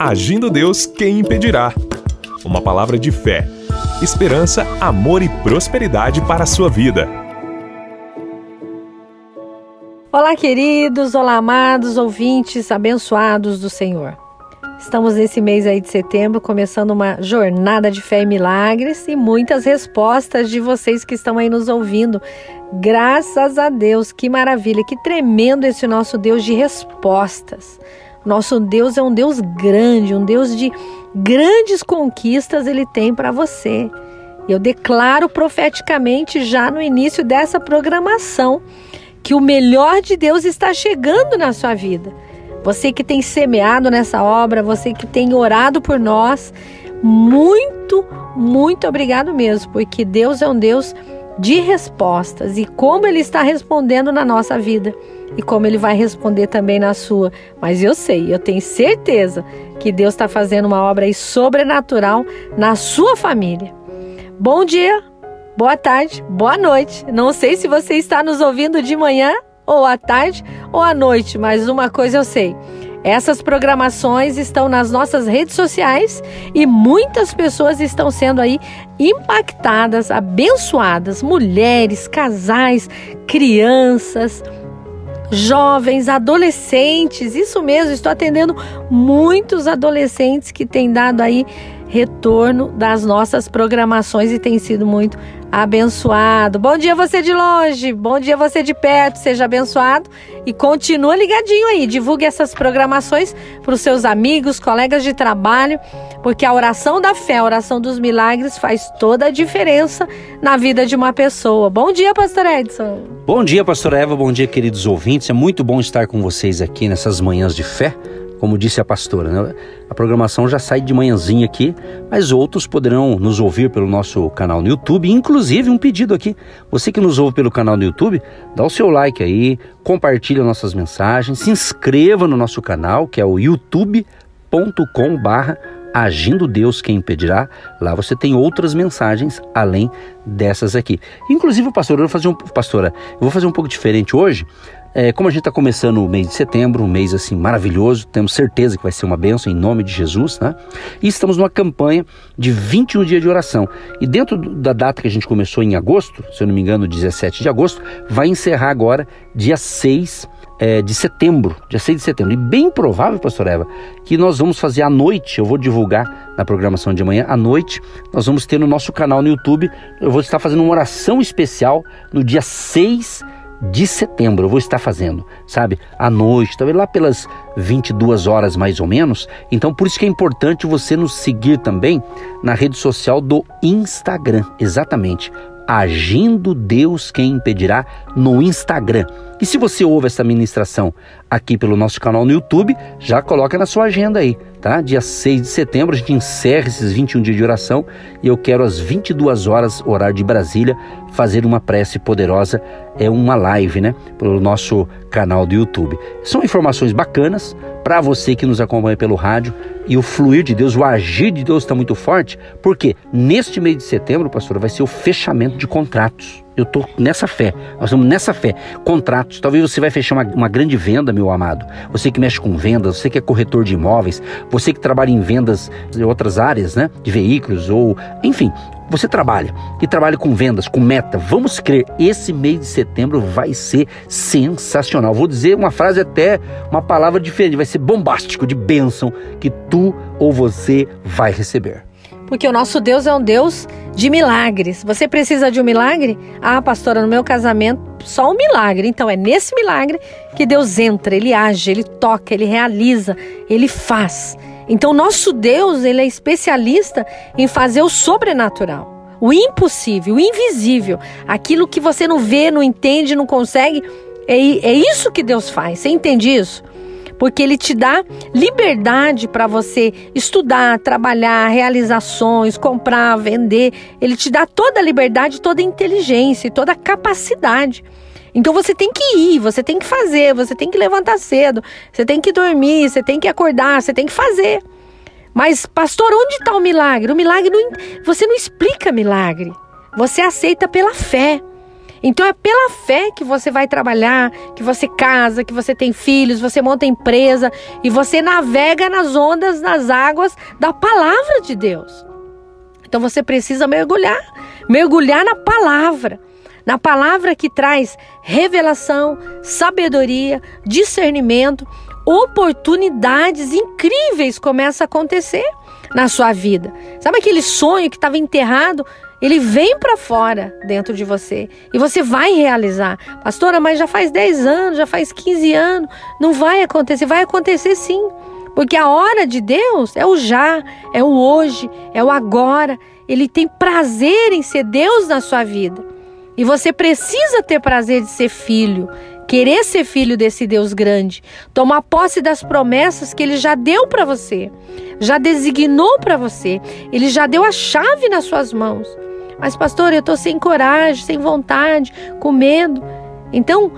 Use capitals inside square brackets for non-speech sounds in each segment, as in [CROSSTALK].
Agindo Deus, quem impedirá? Uma palavra de fé, esperança, amor e prosperidade para a sua vida. Olá, queridos, olá, amados ouvintes abençoados do Senhor. Estamos nesse mês aí de setembro começando uma jornada de fé e milagres e muitas respostas de vocês que estão aí nos ouvindo. Graças a Deus, que maravilha, que tremendo esse nosso Deus de respostas. Nosso Deus é um Deus grande, um Deus de grandes conquistas ele tem para você. Eu declaro profeticamente já no início dessa programação que o melhor de Deus está chegando na sua vida. Você que tem semeado nessa obra, você que tem orado por nós, muito, muito obrigado mesmo, porque Deus é um Deus de respostas e como Ele está respondendo na nossa vida e como Ele vai responder também na sua. Mas eu sei, eu tenho certeza que Deus está fazendo uma obra sobrenatural na sua família. Bom dia, boa tarde, boa noite. Não sei se você está nos ouvindo de manhã ou à tarde ou à noite, mas uma coisa eu sei. Essas programações estão nas nossas redes sociais e muitas pessoas estão sendo aí impactadas, abençoadas, mulheres, casais, crianças, jovens, adolescentes. Isso mesmo, estou atendendo muitos adolescentes que têm dado aí retorno das nossas programações e tem sido muito abençoado. Bom dia você de longe, bom dia você de perto, seja abençoado e continua ligadinho aí, divulgue essas programações para os seus amigos, colegas de trabalho, porque a oração da fé, a oração dos milagres faz toda a diferença na vida de uma pessoa. Bom dia, pastor Edson. Bom dia, pastor Eva, bom dia, queridos ouvintes. É muito bom estar com vocês aqui nessas manhãs de fé como disse a pastora. Né? A programação já sai de manhãzinha aqui, mas outros poderão nos ouvir pelo nosso canal no YouTube. Inclusive, um pedido aqui: você que nos ouve pelo canal no YouTube, dá o seu like aí, compartilha nossas mensagens, se inscreva no nosso canal, que é o youtube.com/barra Agindo Deus Quem Impedirá. Lá você tem outras mensagens além dessas aqui. Inclusive, pastor, eu vou fazer um, pastora, eu vou fazer um pouco diferente hoje. É, como a gente está começando o mês de setembro, um mês assim maravilhoso, temos certeza que vai ser uma bênção em nome de Jesus, né? E estamos numa campanha de 21 dias de oração. E dentro da data que a gente começou em agosto, se eu não me engano, 17 de agosto, vai encerrar agora dia 6 é, de setembro, dia 6 de setembro. E bem provável, pastor Eva, que nós vamos fazer à noite, eu vou divulgar na programação de amanhã, à noite, nós vamos ter no nosso canal no YouTube, eu vou estar fazendo uma oração especial no dia 6 de de setembro eu vou estar fazendo, sabe? À noite, talvez lá pelas 22 horas mais ou menos. Então, por isso que é importante você nos seguir também na rede social do Instagram, exatamente. Agindo Deus quem impedirá no Instagram. E se você ouve essa ministração aqui pelo nosso canal no YouTube, já coloca na sua agenda aí, tá? Dia 6 de setembro a gente encerra esses 21 dias de oração e eu quero às 22 horas, horário de Brasília, fazer uma prece poderosa, é uma live, né, pelo nosso canal do YouTube. São informações bacanas para você que nos acompanha pelo rádio e o fluir de Deus, o agir de Deus está muito forte, porque neste mês de setembro, pastor, vai ser o fechamento de contratos. Eu estou nessa fé, nós estamos nessa fé. Contratos, talvez você vai fechar uma, uma, grande venda, meu amado. Você que mexe com vendas, você que é corretor de imóveis, você que trabalha em vendas em outras áreas, né? De veículos ou, enfim, você trabalha e trabalha com vendas, com meta. Vamos crer, esse mês de setembro vai ser sensacional. Vou dizer uma frase até, uma palavra diferente, vai ser bombástico, de bênção que tu ou você vai receber porque o nosso Deus é um Deus de milagres. Você precisa de um milagre? Ah, pastora, no meu casamento, só um milagre. Então é nesse milagre que Deus entra, ele age, ele toca, ele realiza, ele faz. Então nosso Deus, ele é especialista em fazer o sobrenatural. O impossível, o invisível, aquilo que você não vê, não entende, não consegue, é, é isso que Deus faz. Você entende isso? porque ele te dá liberdade para você estudar, trabalhar, realizações, comprar, vender. Ele te dá toda a liberdade, toda a inteligência toda a capacidade. Então você tem que ir, você tem que fazer, você tem que levantar cedo, você tem que dormir, você tem que acordar, você tem que fazer. Mas, pastor, onde está o milagre? O milagre não, você não explica milagre. Você aceita pela fé. Então é pela fé que você vai trabalhar, que você casa, que você tem filhos, você monta empresa e você navega nas ondas, nas águas da palavra de Deus. Então você precisa mergulhar, mergulhar na palavra, na palavra que traz revelação, sabedoria, discernimento, oportunidades incríveis começam a acontecer na sua vida. Sabe aquele sonho que estava enterrado? Ele vem para fora dentro de você e você vai realizar. Pastora, mas já faz 10 anos, já faz 15 anos, não vai acontecer. Vai acontecer sim. Porque a hora de Deus é o já, é o hoje, é o agora. Ele tem prazer em ser Deus na sua vida. E você precisa ter prazer de ser filho, querer ser filho desse Deus grande, tomar posse das promessas que ele já deu para você, já designou para você, ele já deu a chave nas suas mãos. Mas, pastor, eu estou sem coragem, sem vontade, com medo. Então,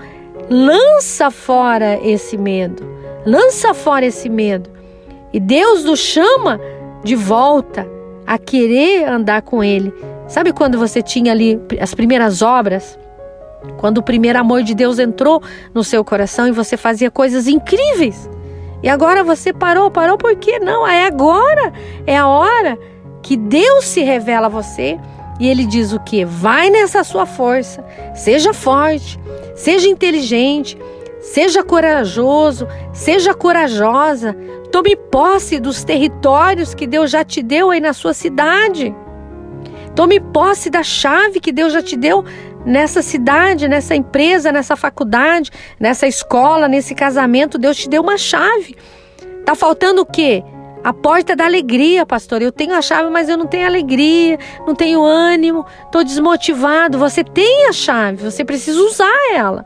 lança fora esse medo, lança fora esse medo. E Deus nos chama de volta a querer andar com Ele. Sabe quando você tinha ali as primeiras obras? Quando o primeiro amor de Deus entrou no seu coração e você fazia coisas incríveis. E agora você parou, parou por quê? Não, é agora, é a hora que Deus se revela a você e ele diz o que? Vai nessa sua força, seja forte, seja inteligente, seja corajoso, seja corajosa, tome posse dos territórios que Deus já te deu aí na sua cidade. Tome posse da chave que Deus já te deu nessa cidade, nessa empresa, nessa faculdade, nessa escola, nesse casamento, Deus te deu uma chave. Tá faltando o quê? A porta da alegria, pastor. Eu tenho a chave, mas eu não tenho alegria, não tenho ânimo, estou desmotivado. Você tem a chave, você precisa usar ela.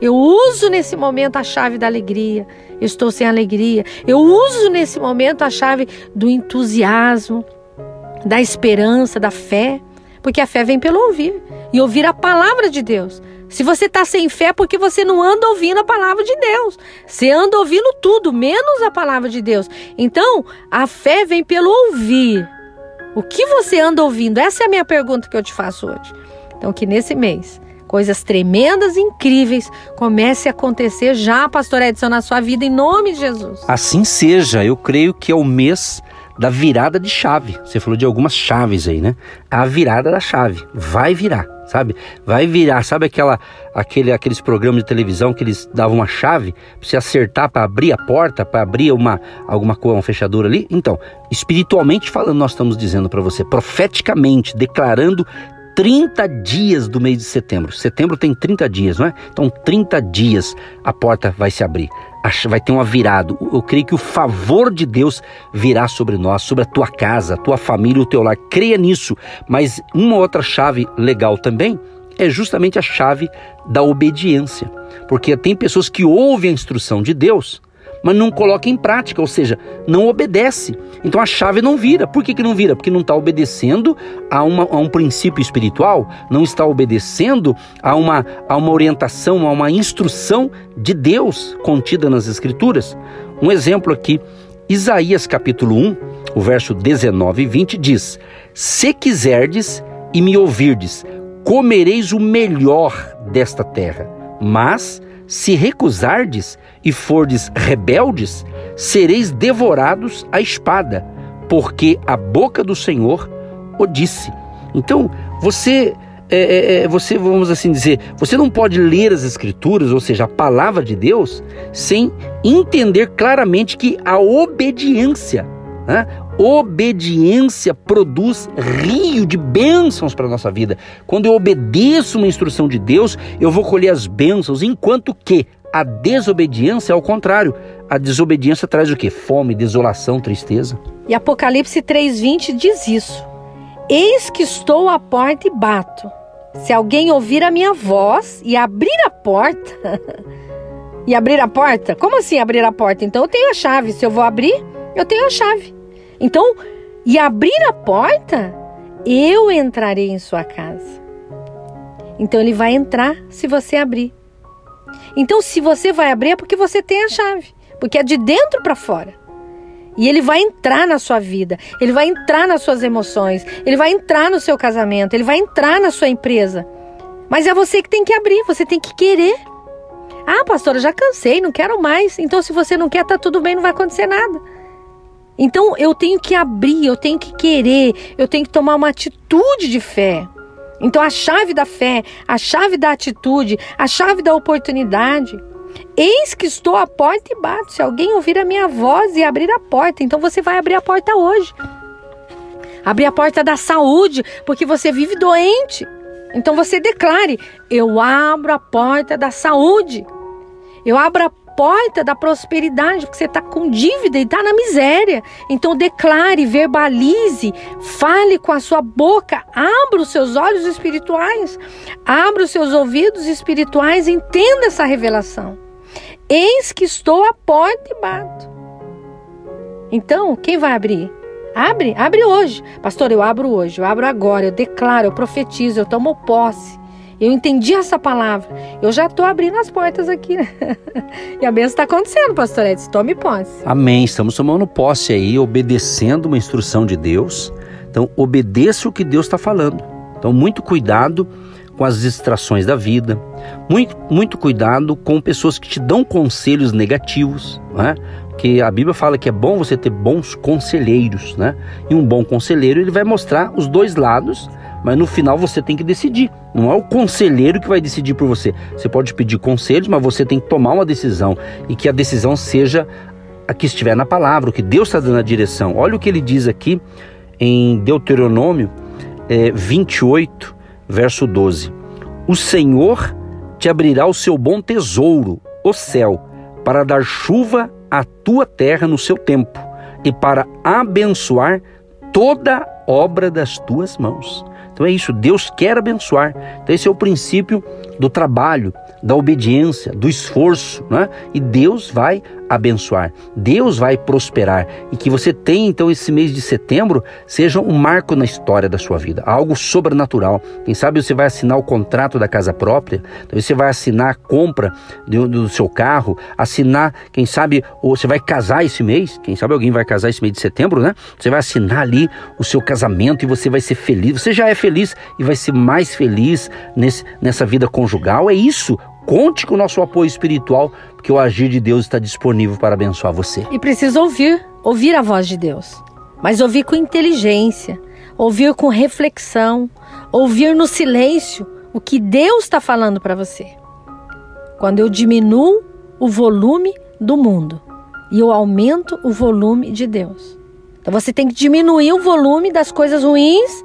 Eu uso nesse momento a chave da alegria. Eu estou sem alegria. Eu uso nesse momento a chave do entusiasmo, da esperança, da fé. Porque a fé vem pelo ouvir e ouvir a palavra de Deus. Se você está sem fé, é porque você não anda ouvindo a palavra de Deus. Você anda ouvindo tudo, menos a palavra de Deus. Então, a fé vem pelo ouvir. O que você anda ouvindo? Essa é a minha pergunta que eu te faço hoje. Então, que nesse mês, coisas tremendas e incríveis comecem a acontecer já, Pastor Edson, na sua vida, em nome de Jesus. Assim seja. Eu creio que é o mês da virada de chave. Você falou de algumas chaves aí, né? A virada da chave. Vai virar, sabe? Vai virar. Sabe aquela, aquele, aqueles programas de televisão que eles davam uma chave para você acertar para abrir a porta, para abrir uma alguma coisa, uma fechadura ali? Então, espiritualmente falando, nós estamos dizendo para você, profeticamente, declarando 30 dias do mês de setembro. Setembro tem 30 dias, não é? Então, 30 dias a porta vai se abrir vai ter uma virada. Eu creio que o favor de Deus virá sobre nós, sobre a tua casa, a tua família, o teu lar. Creia nisso. Mas uma outra chave legal também é justamente a chave da obediência. Porque tem pessoas que ouvem a instrução de Deus, mas não coloca em prática, ou seja, não obedece. Então a chave não vira. Por que, que não vira? Porque não está obedecendo a, uma, a um princípio espiritual, não está obedecendo a uma, a uma orientação, a uma instrução de Deus contida nas Escrituras. Um exemplo aqui, Isaías capítulo 1, o verso 19 e 20 diz: Se quiserdes e me ouvirdes, comereis o melhor desta terra, mas se recusardes e fordes rebeldes, sereis devorados à espada, porque a boca do Senhor o disse. Então, você é, é, é, você, vamos assim dizer, você não pode ler as Escrituras, ou seja, a palavra de Deus, sem entender claramente que a obediência, né, Obediência produz rio de bênçãos para a nossa vida. Quando eu obedeço uma instrução de Deus, eu vou colher as bênçãos, enquanto que a desobediência é ao contrário. A desobediência traz o que? Fome, desolação, tristeza. E Apocalipse 3,20 diz isso. Eis que estou à porta e bato. Se alguém ouvir a minha voz e abrir a porta. [LAUGHS] e abrir a porta? Como assim abrir a porta? Então eu tenho a chave. Se eu vou abrir, eu tenho a chave. Então, e abrir a porta, eu entrarei em sua casa. Então ele vai entrar se você abrir. Então, se você vai abrir é porque você tem a chave, porque é de dentro para fora. E ele vai entrar na sua vida, ele vai entrar nas suas emoções, ele vai entrar no seu casamento, ele vai entrar na sua empresa. Mas é você que tem que abrir, você tem que querer. Ah, pastora, já cansei, não quero mais. Então, se você não quer, tá tudo bem, não vai acontecer nada. Então, eu tenho que abrir, eu tenho que querer, eu tenho que tomar uma atitude de fé. Então, a chave da fé, a chave da atitude, a chave da oportunidade. Eis que estou à porta e bato. Se alguém ouvir a minha voz e abrir a porta, então você vai abrir a porta hoje. Abrir a porta da saúde, porque você vive doente. Então você declare: Eu abro a porta da saúde. Eu abro a porta da prosperidade, porque você está com dívida e está na miséria. Então declare, verbalize, fale com a sua boca, abra os seus olhos espirituais, abra os seus ouvidos espirituais, entenda essa revelação. Eis que estou à porta e bato. Então, quem vai abrir? Abre, abre hoje. Pastor, eu abro hoje, eu abro agora, eu declaro, eu profetizo, eu tomo posse. Eu entendi essa palavra. Eu já estou abrindo as portas aqui. Né? [LAUGHS] e a bênção está acontecendo, pastor Edson. Tome posse. Amém. Estamos tomando posse aí, obedecendo uma instrução de Deus. Então, obedeça o que Deus está falando. Então, muito cuidado com as distrações da vida. Muito, muito cuidado com pessoas que te dão conselhos negativos. Né? que a Bíblia fala que é bom você ter bons conselheiros, né? E um bom conselheiro ele vai mostrar os dois lados mas no final você tem que decidir. Não é o conselheiro que vai decidir por você. Você pode pedir conselhos, mas você tem que tomar uma decisão e que a decisão seja a que estiver na palavra, o que Deus está dando a direção. Olha o que ele diz aqui em Deuteronômio é, 28, verso 12: O Senhor te abrirá o seu bom tesouro, o céu, para dar chuva à tua terra no seu tempo e para abençoar toda obra das tuas mãos. Então é isso, Deus quer abençoar. Então esse é o princípio do trabalho, da obediência, do esforço, né? E Deus vai abençoar, Deus vai prosperar e que você tenha então esse mês de setembro seja um marco na história da sua vida, algo sobrenatural. Quem sabe você vai assinar o contrato da casa própria, então você vai assinar a compra do, seu carro, assinar, quem sabe, você vai casar esse mês, quem sabe alguém vai casar esse mês de setembro, né? Você vai assinar ali o seu casamento e você vai ser feliz. Você já é feliz e vai ser mais feliz nesse, nessa vida conjugal. É isso Conte com o nosso apoio espiritual, porque o agir de Deus está disponível para abençoar você. E precisa ouvir, ouvir a voz de Deus. Mas ouvir com inteligência, ouvir com reflexão, ouvir no silêncio o que Deus está falando para você. Quando eu diminuo o volume do mundo e eu aumento o volume de Deus. Então você tem que diminuir o volume das coisas ruins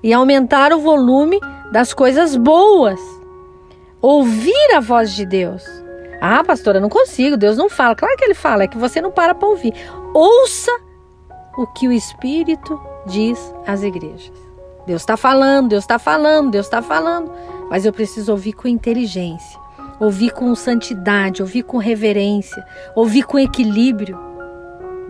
e aumentar o volume das coisas boas ouvir a voz de Deus. Ah, pastora, não consigo, Deus não fala. Claro que ele fala, é que você não para para ouvir. Ouça o que o Espírito diz às igrejas. Deus está falando, Deus está falando, Deus está falando. Mas eu preciso ouvir com inteligência, ouvir com santidade, ouvir com reverência, ouvir com equilíbrio.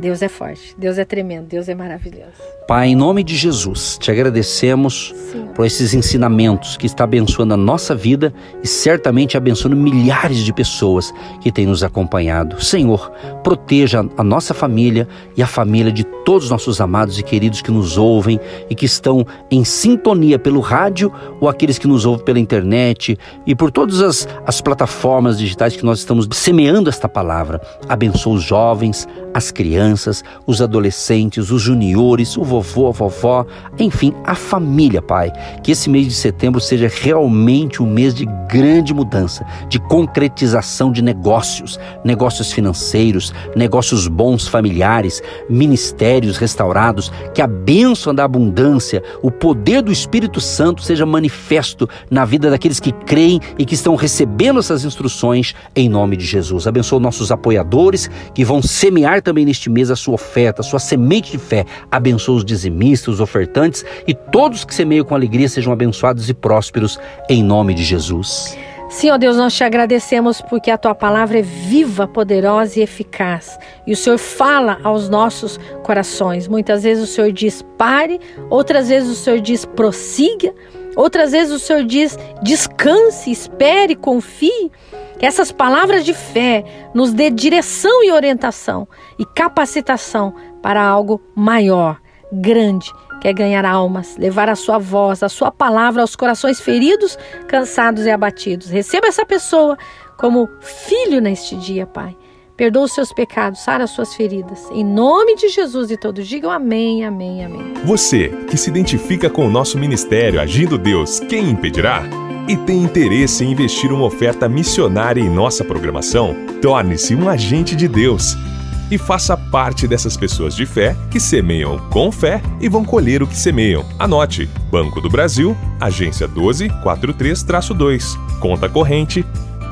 Deus é forte, Deus é tremendo, Deus é maravilhoso. Pai, em nome de Jesus, te agradecemos por esses ensinamentos que está abençoando a nossa vida e certamente abençoando milhares de pessoas que têm nos acompanhado. Senhor, proteja a nossa família e a família de todos os nossos amados e queridos que nos ouvem e que estão em sintonia pelo rádio ou aqueles que nos ouvem pela internet e por todas as, as plataformas digitais que nós estamos semeando esta palavra. Abençoa os jovens, as crianças, os adolescentes, os juniores, o vovô, a vovó, enfim, a família, Pai. Que esse mês de setembro seja realmente um mês de grande mudança, de concretização de negócios, negócios financeiros, negócios bons familiares, ministérios restaurados, que a bênção da abundância, o poder do Espírito Santo seja manifesto na vida daqueles que creem e que estão recebendo essas instruções em nome de Jesus. Abençoa nossos apoiadores que vão semear também neste mês a sua oferta, a sua semente de fé. Abençoa os dizimistas, os ofertantes e todos que semeiam com alegria sejam abençoados e prósperos em nome de Jesus. Ó Deus, nós te agradecemos porque a tua palavra é viva, poderosa e eficaz. E o Senhor fala aos nossos corações. Muitas vezes o Senhor diz pare, outras vezes o Senhor diz prossiga, outras vezes o Senhor diz descanse, espere, confie. Que essas palavras de fé nos dê direção e orientação e capacitação para algo maior grande quer ganhar almas, levar a sua voz, a sua palavra aos corações feridos, cansados e abatidos. Receba essa pessoa como filho neste dia, Pai. Perdoa os seus pecados, sara as suas feridas. Em nome de Jesus e todos digam amém, amém, amém. Você que se identifica com o nosso ministério Agindo Deus, quem impedirá? E tem interesse em investir uma oferta missionária em nossa programação? Torne-se um agente de Deus e faça parte dessas pessoas de fé que semeiam com fé e vão colher o que semeiam. Anote: Banco do Brasil, agência 1243-2, conta corrente